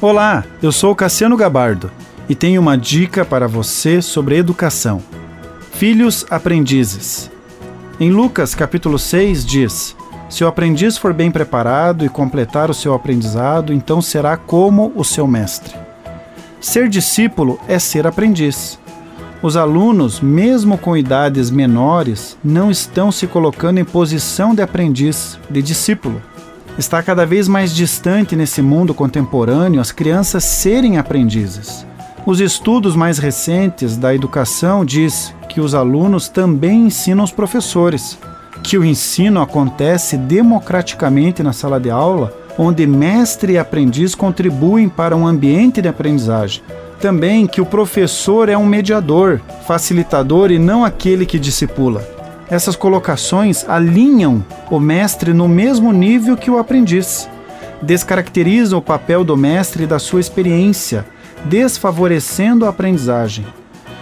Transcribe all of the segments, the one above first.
Olá, eu sou Cassiano Gabardo e tenho uma dica para você sobre educação. Filhos aprendizes. Em Lucas capítulo 6 diz: Se o aprendiz for bem preparado e completar o seu aprendizado, então será como o seu mestre. Ser discípulo é ser aprendiz. Os alunos, mesmo com idades menores, não estão se colocando em posição de aprendiz, de discípulo está cada vez mais distante nesse mundo contemporâneo as crianças serem aprendizes. Os estudos mais recentes da educação diz que os alunos também ensinam os professores, que o ensino acontece democraticamente na sala de aula, onde mestre e aprendiz contribuem para um ambiente de aprendizagem. Também que o professor é um mediador, facilitador e não aquele que discipula. Essas colocações alinham o mestre no mesmo nível que o aprendiz, descaracterizam o papel do mestre e da sua experiência, desfavorecendo a aprendizagem.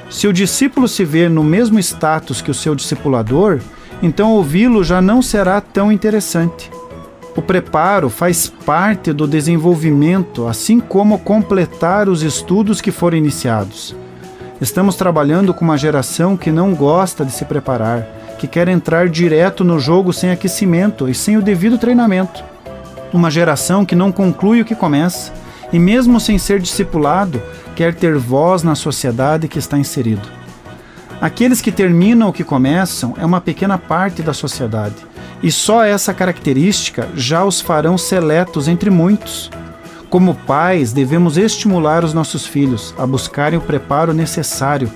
Se o discípulo se vê no mesmo status que o seu discipulador, então ouvi-lo já não será tão interessante. O preparo faz parte do desenvolvimento, assim como completar os estudos que foram iniciados. Estamos trabalhando com uma geração que não gosta de se preparar, que quer entrar direto no jogo sem aquecimento e sem o devido treinamento. Uma geração que não conclui o que começa e, mesmo sem ser discipulado, quer ter voz na sociedade que está inserido. Aqueles que terminam o que começam é uma pequena parte da sociedade, e só essa característica já os farão seletos entre muitos. Como pais, devemos estimular os nossos filhos a buscarem o preparo necessário,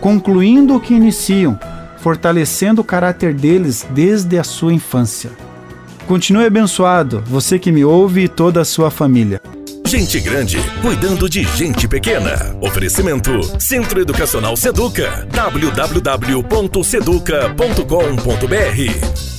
concluindo o que iniciam, fortalecendo o caráter deles desde a sua infância. Continue abençoado, você que me ouve e toda a sua família. Gente grande cuidando de gente pequena. Oferecimento Centro Educacional Seduca. www.seduca.com.br